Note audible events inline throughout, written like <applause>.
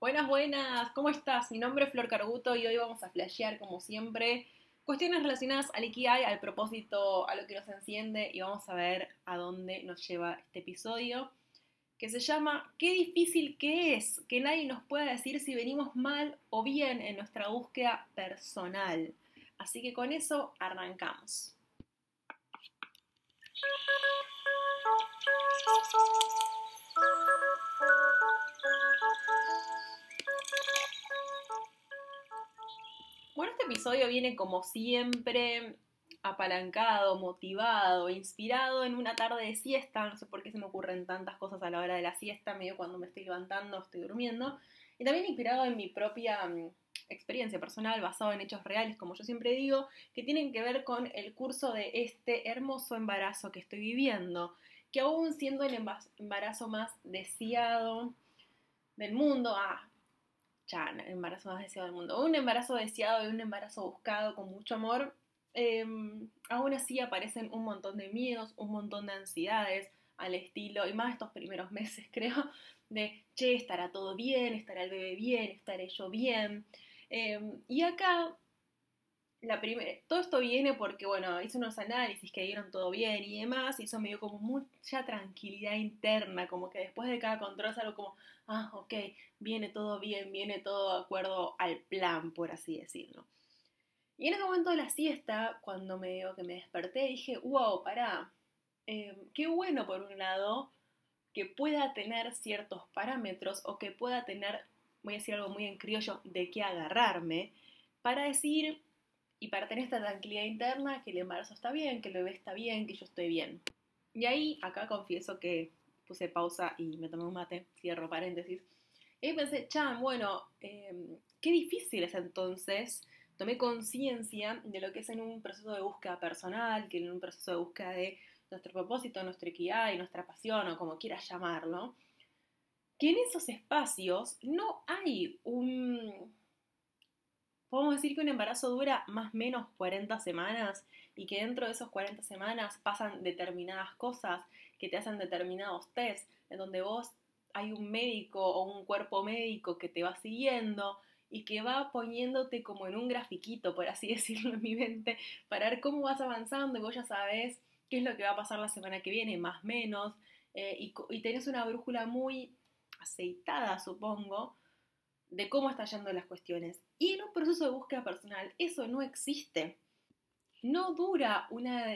Buenas, buenas, ¿cómo estás? Mi nombre es Flor Carguto y hoy vamos a flashear, como siempre, cuestiones relacionadas al Ikigai, al propósito, a lo que nos enciende y vamos a ver a dónde nos lleva este episodio que se llama Qué difícil que es que nadie nos pueda decir si venimos mal o bien en nuestra búsqueda personal. Así que con eso arrancamos. <laughs> Bueno, este episodio viene como siempre apalancado, motivado, inspirado en una tarde de siesta. No sé por qué se me ocurren tantas cosas a la hora de la siesta, medio cuando me estoy levantando, estoy durmiendo. Y también inspirado en mi propia mm, experiencia personal basado en hechos reales, como yo siempre digo, que tienen que ver con el curso de este hermoso embarazo que estoy viviendo, que aún siendo el embarazo más deseado del mundo, ah, el embarazo más deseado del mundo. Un embarazo deseado y un embarazo buscado con mucho amor. Em, aún así aparecen un montón de miedos, un montón de ansiedades al estilo, y más estos primeros <laughs> meses creo, de, che, estará todo bien, estará el bebé bien, estaré yo bien. Em, y acá la todo esto viene porque, bueno, hice unos análisis que dieron todo bien y demás, y eso me dio como mucha tranquilidad interna, como que después de cada control salgo como, ah, ok, viene todo bien, viene todo de acuerdo al plan, por así decirlo. Y en ese momento de la siesta, cuando me digo que me desperté, dije, wow, pará, em, qué bueno por un lado que pueda tener ciertos parámetros o que pueda tener, voy a decir algo muy en criollo, de qué agarrarme para decir y para tener esta tranquilidad interna que el embarazo está bien, que el bebé está bien, que yo estoy bien. Y ahí, acá confieso que puse pausa y me tomé un mate, cierro paréntesis. Y pensé, chan, bueno, em, qué difícil es entonces. Tomé conciencia de lo que es en un proceso de búsqueda personal, que en un proceso de búsqueda de nuestro propósito, nuestra equidad y nuestra pasión, o como quieras llamarlo, que en esos espacios no hay un, podemos decir que un embarazo dura más o menos 40 semanas y que dentro de esos 40 semanas pasan determinadas cosas que te hacen determinados test, en donde vos hay un médico o un cuerpo médico que te va siguiendo y que va poniéndote como en un grafiquito, por así <laughs> decirlo en mi mente, para ver cómo vas avanzando y vos ya sabes qué es lo que va a pasar la semana que viene, más o menos, eh, y, y tenés una brújula muy aceitada, supongo, de cómo están yendo las cuestiones. Y en un proceso de búsqueda personal eso no existe. No dura una,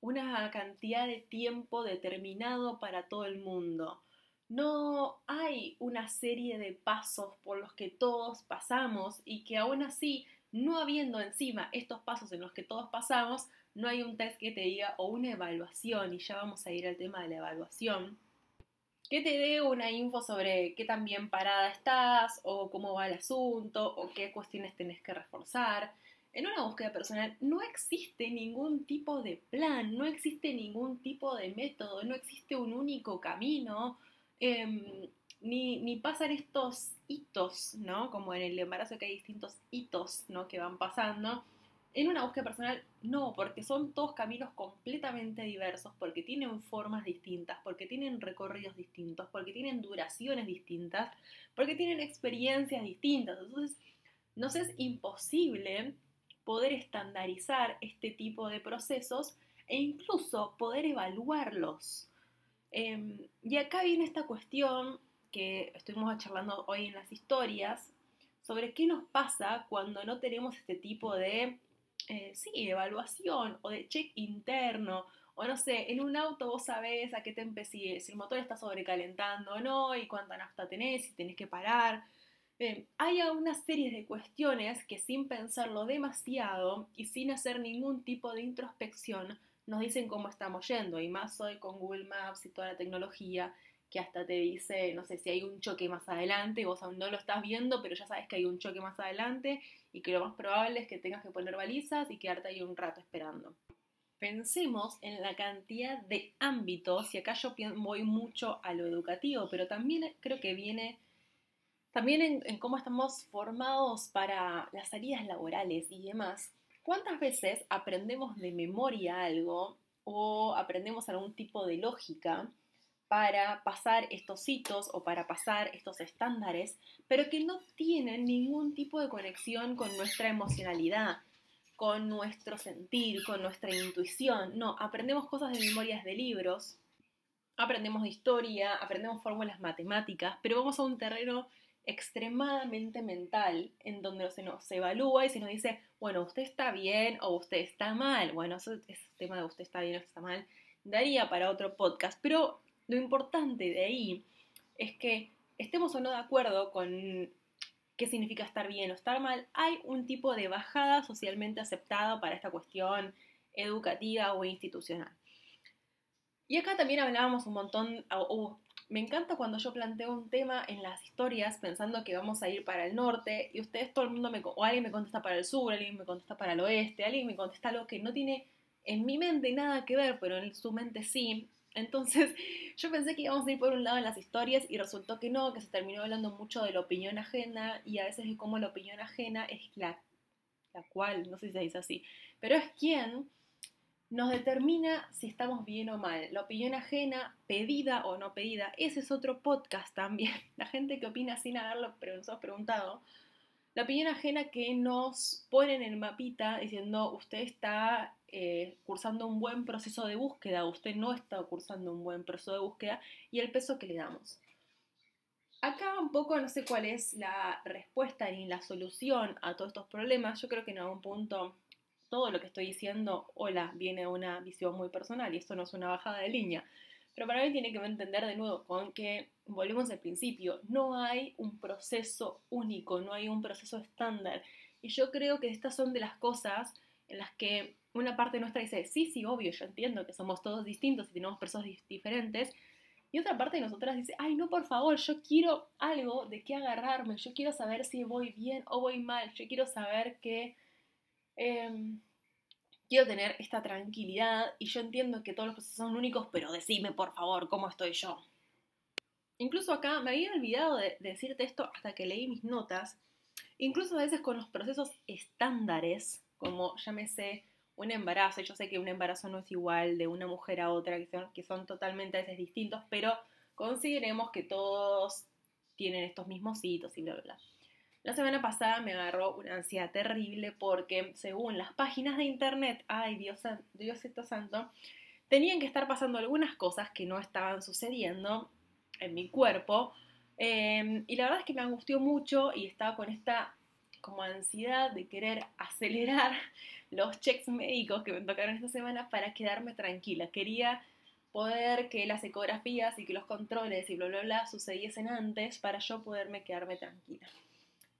una cantidad de tiempo determinado para todo el mundo. No hay una serie de pasos por los que todos pasamos y que aún así, no habiendo encima estos pasos en los que todos pasamos, no hay un test que te diga o una evaluación, y ya vamos a ir al tema de la evaluación, que te dé una info sobre qué tan bien parada estás o cómo va el asunto o qué cuestiones tenés que reforzar. En una búsqueda personal no existe ningún tipo de plan, no existe ningún tipo de método, no existe un único camino, em, ni, ni, pasan estos hitos, ¿no? Como en el embarazo que hay distintos hitos, ¿no? Que van pasando en una búsqueda personal, no, porque son todos caminos completamente diversos, porque tienen formas distintas, porque tienen recorridos distintos, porque tienen duraciones distintas, porque tienen experiencias distintas. Entonces, nos es imposible poder estandarizar este tipo de procesos e incluso poder evaluarlos. Em, y acá viene esta cuestión que estuvimos charlando hoy en las historias sobre qué nos pasa cuando no tenemos este tipo de eh, sí, evaluación o de check interno, o no sé, en un auto vos sabés a qué te si, si el motor está sobrecalentando o no, y cuánta nafta tenés, si tenés que parar. Eh, hay una serie de cuestiones que sin pensarlo demasiado y sin hacer ningún tipo de introspección nos dicen cómo estamos yendo, y más hoy con Google Maps y toda la tecnología que hasta te dice, no sé, si hay un choque más adelante, vos aún no lo estás viendo, pero ya sabes que hay un choque más adelante y que lo más probable es que tengas que poner balizas y quedarte ahí un rato esperando. Pensemos en la cantidad de ámbitos, y acá yo voy mucho a lo educativo, pero también creo que viene también en, en cómo estamos formados para las salidas laborales y demás. ¿Cuántas veces aprendemos de memoria algo o aprendemos algún tipo de lógica para pasar estos hitos o para pasar estos estándares, pero que no tienen ningún tipo de conexión con nuestra emocionalidad, con nuestro sentir, con nuestra intuición. No, aprendemos cosas de memorias de libros, aprendemos de historia, aprendemos fórmulas matemáticas, pero vamos a un terreno extremadamente mental en donde se nos evalúa y se nos dice, bueno, usted está bien o usted está mal. Bueno, eso es tema de usted está bien o está mal. Daría para otro podcast, pero lo importante de ahí es que estemos o no de acuerdo con qué significa estar bien o estar mal, hay un tipo de bajada socialmente aceptada para esta cuestión educativa o institucional. Y acá también hablábamos un montón, me encanta cuando yo planteo un tema en las historias pensando que vamos a ir para el norte y ustedes, todo el mundo me, o alguien me contesta para el sur, alguien me contesta para el oeste, alguien me contesta algo que no tiene en mi mente nada que ver, pero en su mente sí. Entonces <laughs> yo pensé que íbamos a ir por un lado en las historias y resultó que no, que se terminó hablando mucho de la opinión ajena y a veces de cómo la opinión ajena es la, la cual, no sé si se dice así, pero es quien nos determina si estamos bien o mal. La opinión ajena, pedida o no pedida, ese es otro podcast también. <laughs> La gente que opina sin haberlo preguntado, la opinión ajena que nos ponen en el mapita diciendo usted está eh, cursando un buen proceso de búsqueda, usted no está cursando un buen proceso de búsqueda y el peso que le damos. Acá un poco no sé cuál es la respuesta ni la solución a todos estos problemas. Yo creo que en algún punto todo lo que estoy diciendo, hola, viene de una visión muy personal y esto no es una bajada de línea. Pero para mí tiene que entender de nuevo con que, volvemos al principio, no hay un proceso único, no hay un proceso estándar. Y yo creo que estas son de las cosas en las que una parte nuestra dice, sí, sí, obvio, yo entiendo que somos todos distintos y tenemos personas diferentes. Y otra parte de nosotras dice, ay, no, por favor, yo quiero algo de qué agarrarme, yo quiero saber si voy bien o voy mal, yo quiero saber que em, quiero tener esta tranquilidad y yo entiendo que todos los procesos son únicos, pero decime por favor cómo estoy yo. Incluso acá me había olvidado de, decirte esto hasta que leí mis notas. Incluso a veces con los procesos estándares, como llámese un embarazo, yo sé que un embarazo no es igual de una mujer a otra, que son, que son totalmente a veces distintos, pero consideremos que todos tienen estos mismos hitos y bla, bla, bla. La semana pasada me agarró una ansiedad terrible porque según las páginas de internet, ay Dios, Diosito santo, tenían que estar pasando algunas cosas que no estaban sucediendo en mi cuerpo. Em, y la verdad es que me angustió mucho y estaba con esta como ansiedad de querer acelerar <laughs> los checks médicos que me tocaron esta semana para quedarme tranquila. Quería poder que las ecografías y que los controles y bla bla bla sucediesen antes para yo poderme quedarme tranquila.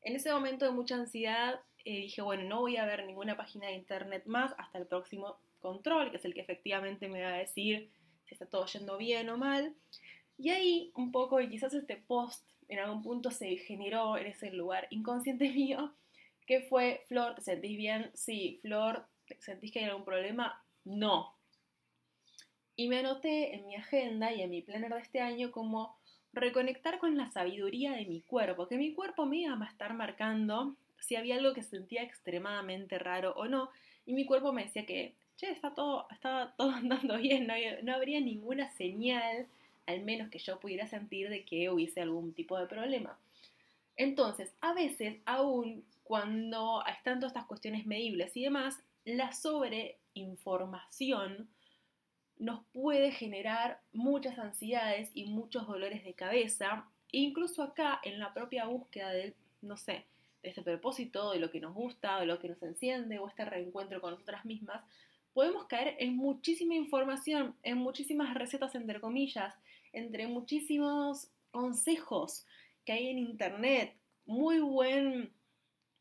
En ese momento de mucha ansiedad eh, dije, bueno, no voy a ver ninguna página de internet más hasta el próximo control, que es el que efectivamente me va a decir si está todo yendo bien o mal. Y ahí un poco, y quizás este post en algún punto se generó en ese lugar inconsciente <laughs> mío, que fue, Flor, ¿te sentís bien? Sí, Flor, ¿te sentís que hay algún problema? No. Y me anoté en mi agenda y en mi planner de este año como reconectar con la sabiduría de mi cuerpo, que mi cuerpo me iba a estar marcando si había algo que sentía extremadamente raro o no, y mi cuerpo me decía que, che, está todo, estaba todo <laughs> andando bien, no, no habría ninguna señal, al menos que yo pudiera sentir de que hubiese algún tipo de problema. Entonces, a veces, aún cuando están todas estas cuestiones medibles y demás, la sobreinformación nos puede generar muchas ansiedades y muchos dolores de cabeza. Incluso acá, en la propia búsqueda de, no sé, de este propósito, de lo que nos gusta, de lo que nos enciende o este reencuentro con nosotras mismas, podemos caer en muchísima información, en muchísimas recetas entre comillas, entre muchísimos consejos que hay en internet, muy buen,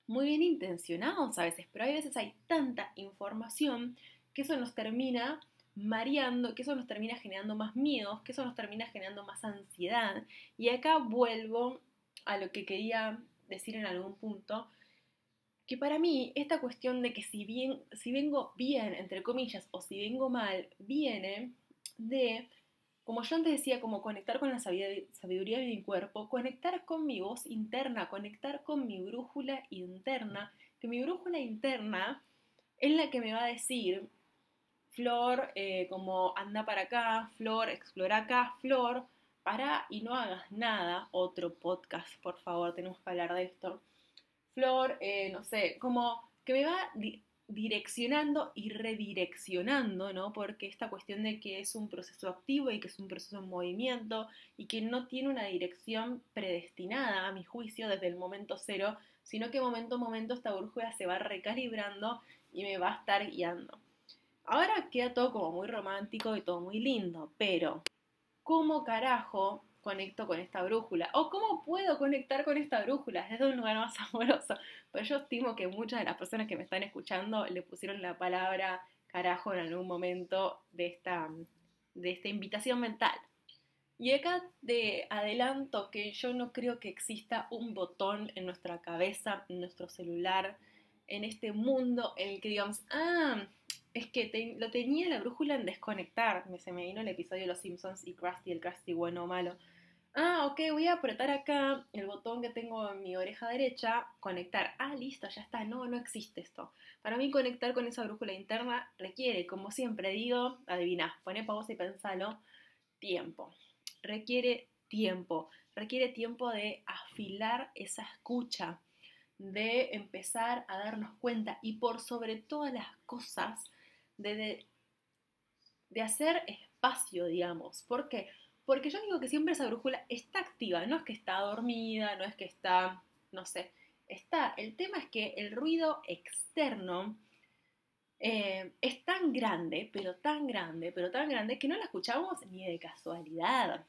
muy bien intencionados a veces, pero a veces hay tanta información que eso nos termina mareando, que eso nos termina generando más miedos, que eso nos termina generando más ansiedad. Y acá vuelvo a lo que quería decir en algún punto, que para mí esta cuestión de que si bien si vengo bien entre comillas o si vengo mal viene de como yo antes decía como conectar con la sabiduría de mi cuerpo conectar con mi voz interna conectar con mi brújula interna que mi brújula interna es la que me va a decir Flor, eh, como anda para acá, Flor, explora acá, Flor, para y no hagas nada, otro podcast, por favor, tenemos que hablar de esto. Flor, eh, no sé, como que me va direccionando y redireccionando, ¿no? Porque esta cuestión de que es un proceso activo y que es un proceso en movimiento y que no tiene una dirección predestinada, a mi juicio, desde el momento cero, sino que momento a momento esta brújula se va recalibrando y me va a estar guiando. Ahora queda todo como muy romántico y todo muy lindo, pero ¿cómo carajo conecto con esta brújula? ¿O cómo puedo conectar con esta brújula desde un lugar más <laughs> amoroso? Pero yo estimo que muchas de las personas que me están escuchando le pusieron la palabra carajo en algún momento de esta, de esta invitación mental. Y acá de adelanto que yo no creo que exista un botón en nuestra cabeza, en nuestro celular, en este mundo en el que digamos, ah, es que lo tenía la brújula en desconectar. Se me vino el episodio de Los Simpsons y Krusty, el Krusty bueno o malo. Ah, ok, voy a apretar acá el botón que tengo en mi oreja derecha, conectar. Ah, listo, ya está. No, no existe esto. Para mí conectar con esa brújula interna requiere, como siempre digo, adivina, pone pausa y pensalo, tiempo. Requiere tiempo. Requiere tiempo de afilar esa escucha, de empezar a darnos cuenta y por sobre todas las cosas, de, de, hacer espacio, digamos. ¿Por qué? Porque yo digo que siempre esa brújula está activa, no es que está dormida, no es que está, no sé, está. El tema es que el ruido externo eh, es tan grande, pero tan grande, pero tan grande que no la escuchamos ni de casualidad.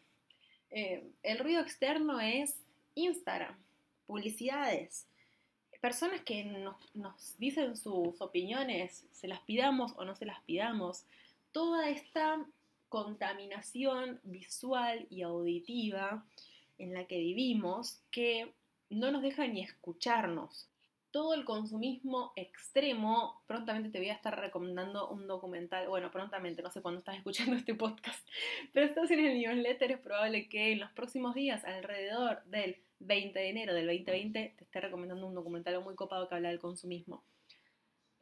Eh, el ruido externo es Instagram, publicidades, personas que nos, dicen sus opiniones, se las pidamos o no se las pidamos, toda esta contaminación visual y auditiva en la que vivimos que no nos deja ni escucharnos. Todo el consumismo extremo, prontamente te voy a estar recomendando un documental, bueno, prontamente, no sé cuándo estás escuchando este podcast, <laughs> pero estás en el newsletter, es probable que en los próximos días, alrededor del 20 de enero del 2020 te esté recomendando un documental muy copado que habla del consumismo.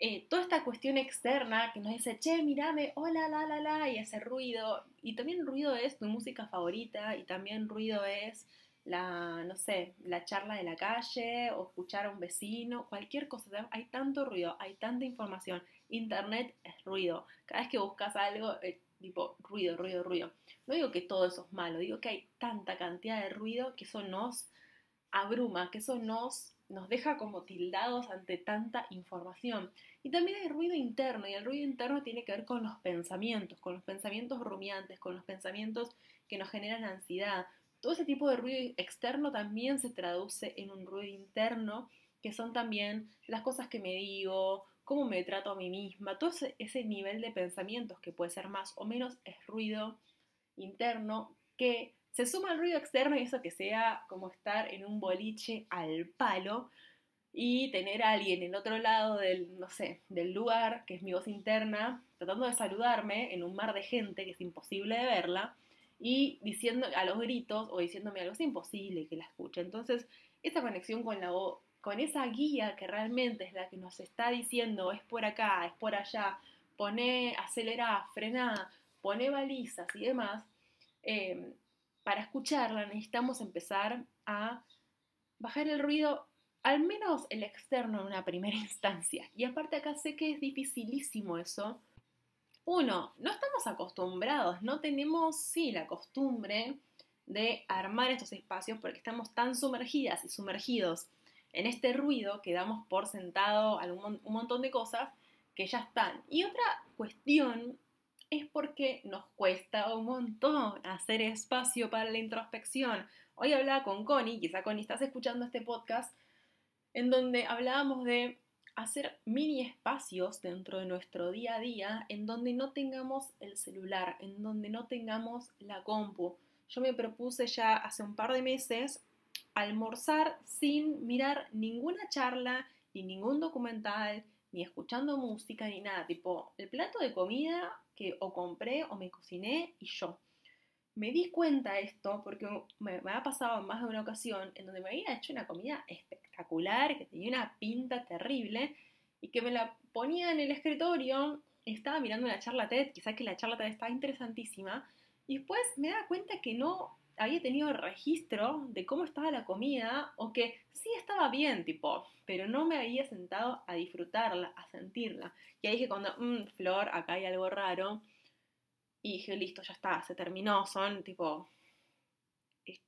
Eh, toda esta cuestión externa que nos dice, che, mírame, hola, la, la, la, y ese ruido, y también ruido es tu música favorita, y también ruido es la, no sé, la charla de la calle, o escuchar a un vecino, cualquier cosa, hay tanto ruido, hay tanta información, internet es ruido, cada vez que buscas algo, eh, tipo ruido, ruido, ruido. No digo que todo eso es malo, digo que hay tanta cantidad de ruido que eso nos abruma, que eso nos, nos deja como tildados ante tanta información. Y también hay ruido interno, y el ruido interno tiene que ver con los pensamientos, con los pensamientos rumiantes, con los pensamientos que nos generan ansiedad. Todo ese tipo de ruido externo también se traduce en un ruido interno, que son también las cosas que me digo, cómo me trato a mí misma, todo ese, nivel de pensamientos que puede ser más o menos es ruido interno que se suma el ruido externo y eso que sea como estar en un boliche al palo y tener a alguien en otro lado del, no sé, del lugar, que es mi voz interna, tratando de saludarme en un mar de gente que es imposible de verla y diciendo a los gritos o diciéndome algo, es imposible que la escuche. Entonces, esa conexión con la voz, con esa guía que realmente es la que nos está diciendo es por acá, es por allá, pone, acelera, frena, pone balizas y demás, eh, para escucharla necesitamos empezar a bajar el ruido, al menos el externo en una primera <laughs> instancia. Y aparte acá sé que es dificilísimo eso. Uno, no estamos acostumbrados, no tenemos, sí, la costumbre de armar estos espacios porque estamos tan sumergidas y sumergidos en este ruido que damos por sentado un montón de cosas que ya están. Y otra cuestión es porque nos cuesta un montón hacer espacio para la introspección. Hoy hablaba con Connie, quizá Connie estás escuchando este podcast, en donde hablábamos de hacer mini espacios dentro de nuestro día a día en donde no tengamos el celular, en donde no tengamos la compu. Yo me propuse ya hace un par de meses almorzar sin mirar ninguna charla, ni ningún documental, ni escuchando música, ni nada. Tipo, el plato de comida que o compré o me cociné y yo. Me di cuenta de esto porque me, ha pasado más de una ocasión en donde me había hecho una comida espectacular, que tenía una pinta terrible y que me la ponía en el escritorio estaba mirando una charla TED, quizás que la charla TED estaba interesantísima, y después me da cuenta que no había tenido registro de cómo estaba la comida o que sí estaba bien, tipo, pero no me había sentado a disfrutarla, a sentirla. Y ahí dije cuando, mmm, Flor, acá hay algo raro. Y dije, listo, ya está, se terminó. Son tipo,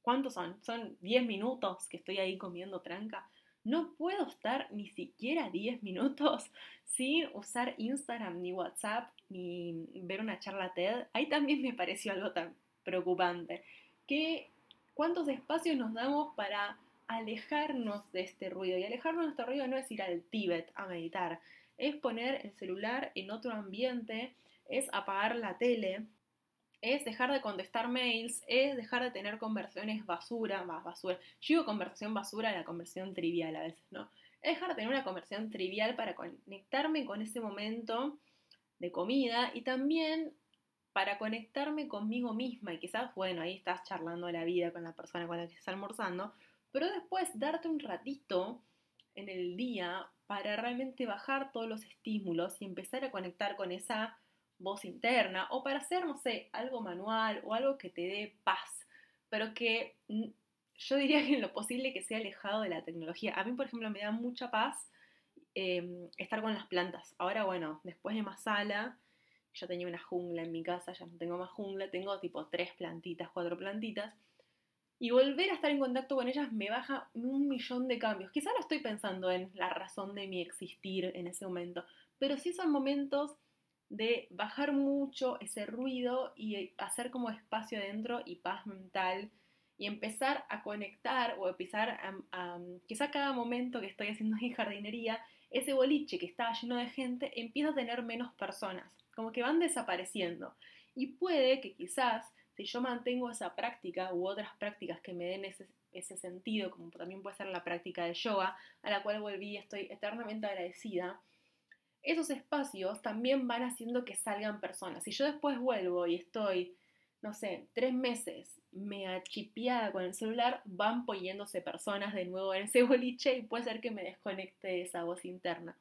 ¿cuántos son? Son 10 minutos que estoy ahí comiendo tranca. No puedo estar ni siquiera 10 minutos <laughs> sin usar Instagram, ni WhatsApp, ni ver una charla TED. Ahí también me pareció algo tan preocupante cuántos espacios nos damos para alejarnos de este ruido. Y alejarnos de este ruido no es ir al Tíbet a meditar, es poner el celular en otro ambiente, es apagar la tele, es dejar de contestar mails, es dejar de tener conversiones basura, más basura. Yo digo conversación basura a la conversión trivial a veces, ¿no? Es dejar de tener una conversión trivial para conectarme con ese momento de comida y también para conectarme conmigo misma y quizás, bueno, ahí estás charlando la vida con la persona con la que estás almorzando, pero después darte un ratito en el día para realmente bajar todos los estímulos y empezar a conectar con esa voz interna o para hacer, no sé, algo manual o algo que te dé paz, pero que yo diría que en lo posible que sea alejado de la tecnología. A mí, por ejemplo, me da mucha paz em, estar con las plantas. Ahora, bueno, después de más sala, yo tenía una jungla en mi casa, ya no tengo más jungla, tengo tipo tres plantitas, cuatro plantitas. Y volver a estar en contacto con ellas me baja un millón de cambios. Quizá no estoy pensando en la razón de mi existir en ese momento, pero sí son momentos de bajar mucho ese ruido y hacer como espacio adentro y paz mental y empezar a conectar o empezar a, a, quizá cada momento que estoy haciendo mi jardinería, ese boliche que estaba lleno de gente empieza a tener menos personas como que van desapareciendo. Y puede que quizás si yo mantengo esa práctica u otras prácticas que me den ese, sentido, como también puede ser la práctica de yoga, a la cual volví y estoy eternamente agradecida, esos espacios también van haciendo que salgan personas. Si yo después vuelvo y estoy, no sé, tres meses me achipiada con el celular, van poniéndose personas de nuevo en ese <laughs> boliche y puede ser que me desconecte de esa voz interna.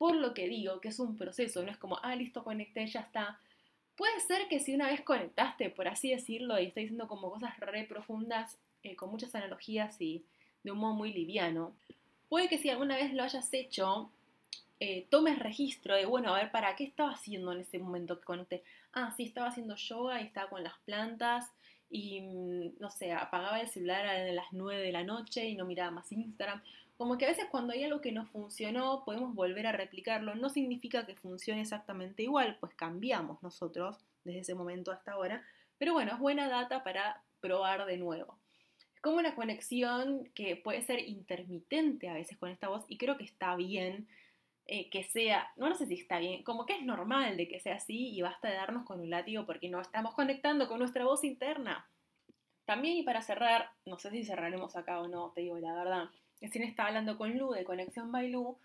Por lo que digo que es un proceso, no es como, ah, listo, conecté, ya está. Puede ser que si una vez conectaste, por así decirlo, y estoy diciendo como cosas re profundas, eh, con muchas analogías y de un modo muy liviano, puede que si alguna vez lo hayas hecho, eh, tomes registro de, bueno, a ver, ¿para qué estaba haciendo en ese momento que conecté? Ah, sí, estaba haciendo yoga y estaba con las plantas y, mm, no sé, apagaba el celular a las 9 de la noche y no miraba más Instagram. Como que a veces cuando hay algo que no funcionó, podemos volver a replicarlo. No significa que funcione exactamente igual, pues cambiamos nosotros desde ese momento hasta ahora. Pero bueno, es buena data para probar de nuevo. Es como una conexión que puede ser intermitente a veces con esta voz y creo que está bien eh, que sea, no, no sé si está bien, como que es normal de que sea así y basta de darnos con un látigo porque no estamos conectando con nuestra voz interna. También y para cerrar, no sé si cerraremos acá o no, te digo la verdad, Recién estaba hablando con Lu de Conexión by Lu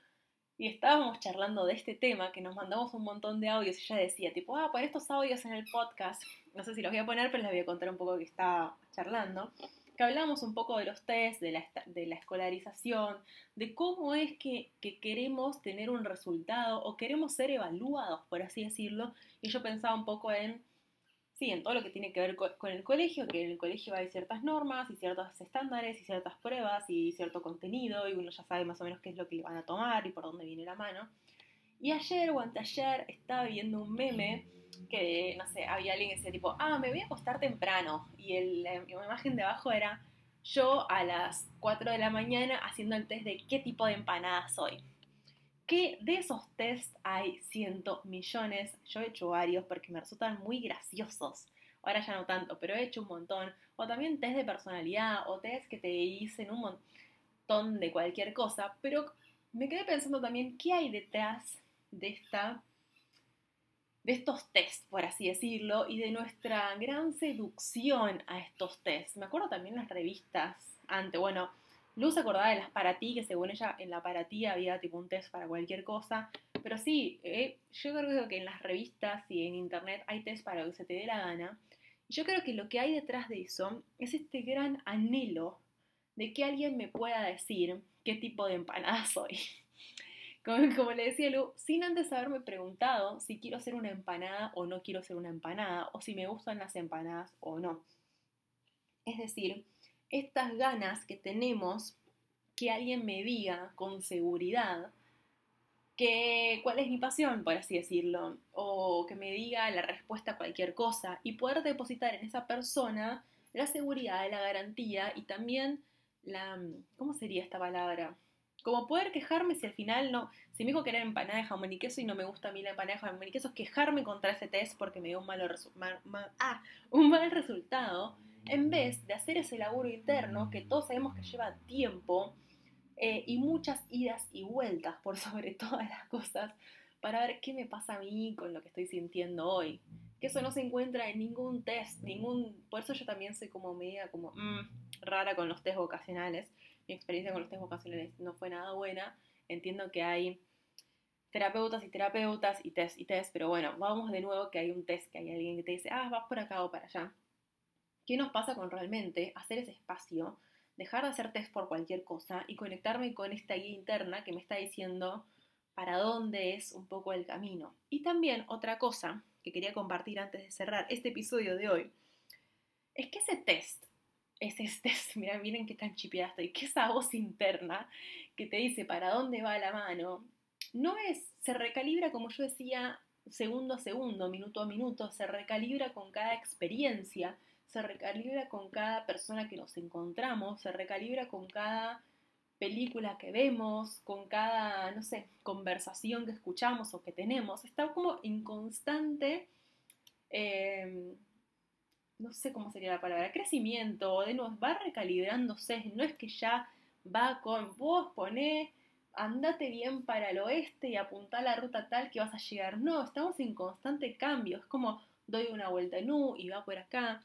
y estábamos charlando de este tema que nos mandamos un montón de audios y ella decía, tipo, ah, pon estos audios en el podcast. No sé si los voy a poner, pero les voy a contar un poco que estaba charlando. Que hablamos un poco de los test, de la, escolarización, de cómo es que, que queremos tener un resultado o queremos ser evaluados, por así decirlo. Y yo pensaba un poco en sí, en todo lo que tiene que ver con el colegio, que en el colegio hay ciertas normas y ciertos estándares y ciertas pruebas y cierto contenido y uno ya sabe más o menos qué es lo que van a tomar y por dónde viene la mano. Y ayer o anteayer estaba viendo un meme que, no sé, había alguien que decía tipo, ah, me voy a acostar temprano. Y el, la imagen de abajo era yo a las 4 de la mañana haciendo el test de qué tipo de empanada soy que de esos tests hay cientos millones. Yo he hecho varios porque me resultan muy graciosos. Ahora ya no tanto, pero he hecho un montón. O también test de personalidad o test que te dicen un montón de cualquier cosa. Pero me quedé pensando también qué hay detrás de esta de estos tests, por así decirlo, y de nuestra gran seducción a estos tests. Me acuerdo también las revistas antes, bueno, Luz acordaba de las para ti, que según ella en la para ti había tipo un test para cualquier cosa. Pero sí, eh, yo creo que en las revistas y en internet hay test para lo que se te dé la gana. Yo creo que lo que hay detrás de eso es este gran anhelo de que alguien me pueda decir qué tipo de empanada soy. <laughs> como, le decía Lu, sin antes haberme preguntado si quiero hacer una empanada o no quiero hacer una empanada, o si me gustan las empanadas o no. Es decir, estas ganas que tenemos que alguien me diga con seguridad que cuál es mi pasión, por así decirlo, o que me diga la respuesta a cualquier cosa y poder depositar en esa persona la seguridad, la garantía y también la, ¿cómo sería esta palabra? Como poder quejarme si al final no, si me dijo que era empanada de jamón y queso y no me gusta a mí la empanada de jamón y queso, quejarme contra ese test porque me dio un, malo ah, un mal resultado, en vez de hacer ese laburo interno que todos sabemos que lleva tiempo eh, y muchas idas y vueltas por sobre <laughs> todas las cosas para ver qué me pasa a mí con lo que estoy sintiendo hoy. Que eso no se encuentra en ningún test, ningún... Por eso yo también soy como media como mm, rara con los test vocacionales mi experiencia con los test vocacionales no fue nada buena. Entiendo que hay terapeutas y terapeutas y test y test, pero bueno, vamos de nuevo que hay un test, que hay alguien que te dice, ah, vas por acá o para allá. ¿Qué nos pasa con realmente hacer ese espacio, dejar de hacer test por cualquier cosa y conectarme con esta guía interna que me está diciendo para dónde es un poco el camino? Y también otra cosa que quería compartir antes de cerrar este episodio de hoy, es que ese test es este, <laughs> mira, miren qué tan chipeada estoy, que esa voz interna que te dice para dónde va la mano, no es, se recalibra como yo decía, segundo a segundo, minuto a minuto, se recalibra con cada experiencia, se recalibra con cada persona que nos encontramos, se recalibra con cada película que vemos, con cada, no sé, conversación que escuchamos o que tenemos, está como en constante eh, no sé cómo sería la palabra, crecimiento, de nuevo, va recalibrándose, no es que ya va con vos poné, andate bien para el oeste y apunta la ruta tal que vas a llegar. No, estamos en constante cambio, es como doy una vuelta en U y va por acá.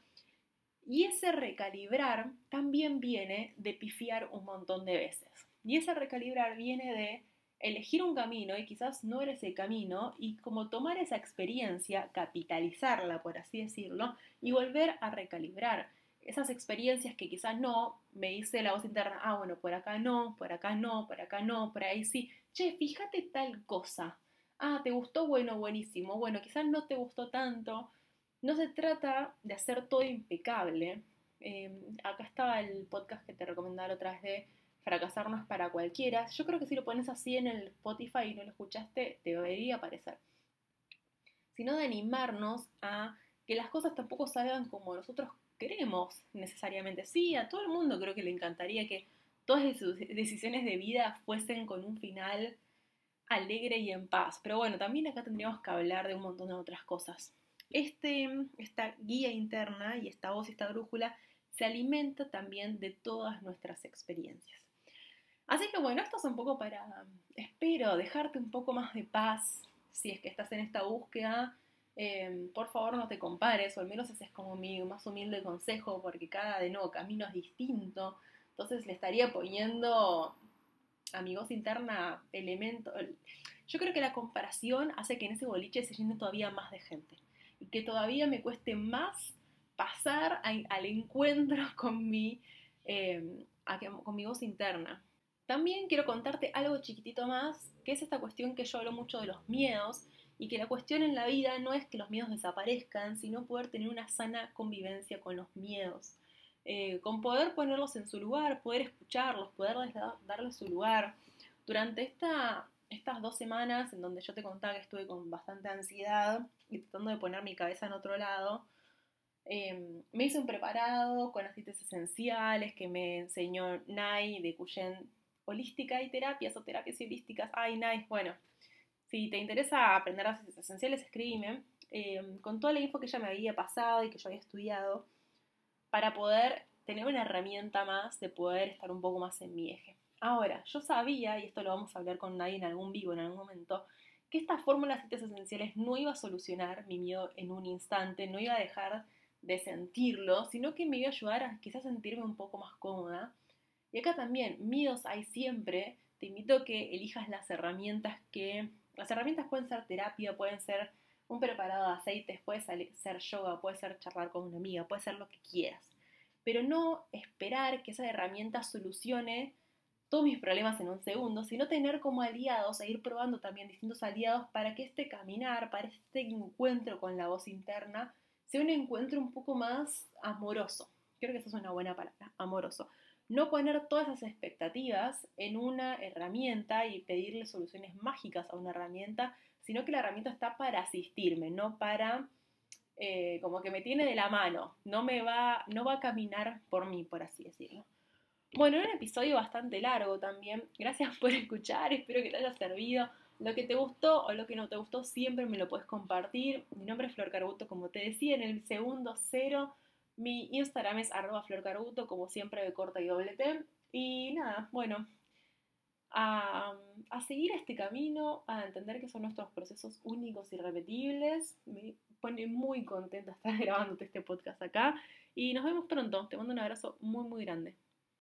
Y ese recalibrar también viene de pifiar un montón de veces. Y ese recalibrar viene de elegir un camino y quizás no eres el camino y como tomar esa experiencia, capitalizarla, por así decirlo, y volver a recalibrar esas experiencias que quizás no, me dice la voz interna, ah, bueno, por acá no, por acá no, por acá no, por ahí sí, che, fíjate tal cosa, ah, te gustó, bueno, buenísimo, bueno, quizás no te gustó tanto, no se trata de hacer todo impecable. Em, acá estaba el podcast que te recomendaba otra vez de fracasar no es para cualquiera. Yo creo que si lo pones así en el Spotify y no lo escuchaste, te debería aparecer. Sino de animarnos a que las cosas tampoco salgan como nosotros queremos necesariamente. Sí, a todo el mundo creo que le encantaría que todas sus decisiones de vida fuesen con un final alegre y en paz. Pero bueno, también acá tendríamos que hablar de un montón de otras cosas. Este, esta guía interna y esta voz, esta brújula, se alimenta también de todas nuestras experiencias. Así que bueno, esto es un poco para, espero, dejarte un poco más de paz si es que estás en esta búsqueda. Em, por favor no te compares, o al menos ese es como mi más humilde consejo, porque cada de nuevo camino es distinto. Entonces le estaría poniendo a mi voz interna elementos. Yo creo que la comparación hace que en ese boliche se llene todavía más de gente y que todavía me cueste más pasar al encuentro <laughs> con mi, em, con mi voz interna. También quiero contarte algo chiquitito más, que es esta cuestión que yo hablo mucho de los miedos y que la cuestión en la vida no es que los miedos desaparezcan, sino poder tener una sana convivencia con los miedos. Eh, con poder ponerlos en su lugar, poder escucharlos, poder darles, su lugar. Durante esta, estas dos semanas en donde yo te contaba que estuve con bastante ansiedad y tratando de poner mi cabeza en otro lado, em, me hice un preparado con aceites esenciales que me enseñó Nai de Cuyen holística y terapias o terapias holísticas. Ay, nice. Bueno, si te interesa aprender las esenciales, escríbeme em, con toda la info que ya me había pasado y que yo había estudiado para poder tener una herramienta más de poder estar un poco más en mi eje. Ahora, yo sabía, y esto lo vamos a hablar con nadie en algún vivo en algún momento, que esta fórmula de aceites esenciales no iba a solucionar mi miedo en un instante, no iba a dejar de sentirlo, sino que me iba a ayudar a quizás sentirme un poco más cómoda y acá también, miedos hay siempre. Te invito a que elijas las herramientas que... Las herramientas pueden ser terapia, pueden ser un preparado de aceites, puede ser yoga, puede ser charlar con una amiga, puede ser lo que quieras. Pero no esperar que esa herramienta solucione todos mis problemas en un segundo, sino tener como aliados e ir probando también distintos aliados para que este caminar, para este encuentro con la voz interna, sea un encuentro un poco más amoroso. Creo que esa es una buena palabra, amoroso. No poner todas esas expectativas en una herramienta y pedirle soluciones mágicas a una herramienta, sino que la herramienta está para asistirme, no para eh, como que me tiene de la mano, no me va, no va a caminar por mí, por así decirlo. Bueno, era un episodio bastante largo también. Gracias por escuchar, espero que te haya servido. Lo que te gustó o lo que no te gustó siempre me lo puedes compartir. Mi nombre es Flor Carbuto, como te decía, en el segundo cero. Mi Instagram es arroba florcarbuto, como siempre de corta y doble T. Y nada, bueno, a, a, seguir este camino, a entender que son nuestros procesos únicos y repetibles. Me pone muy contenta <laughs> estar grabándote este podcast acá. Y nos vemos pronto. Te mando un abrazo muy, muy grande.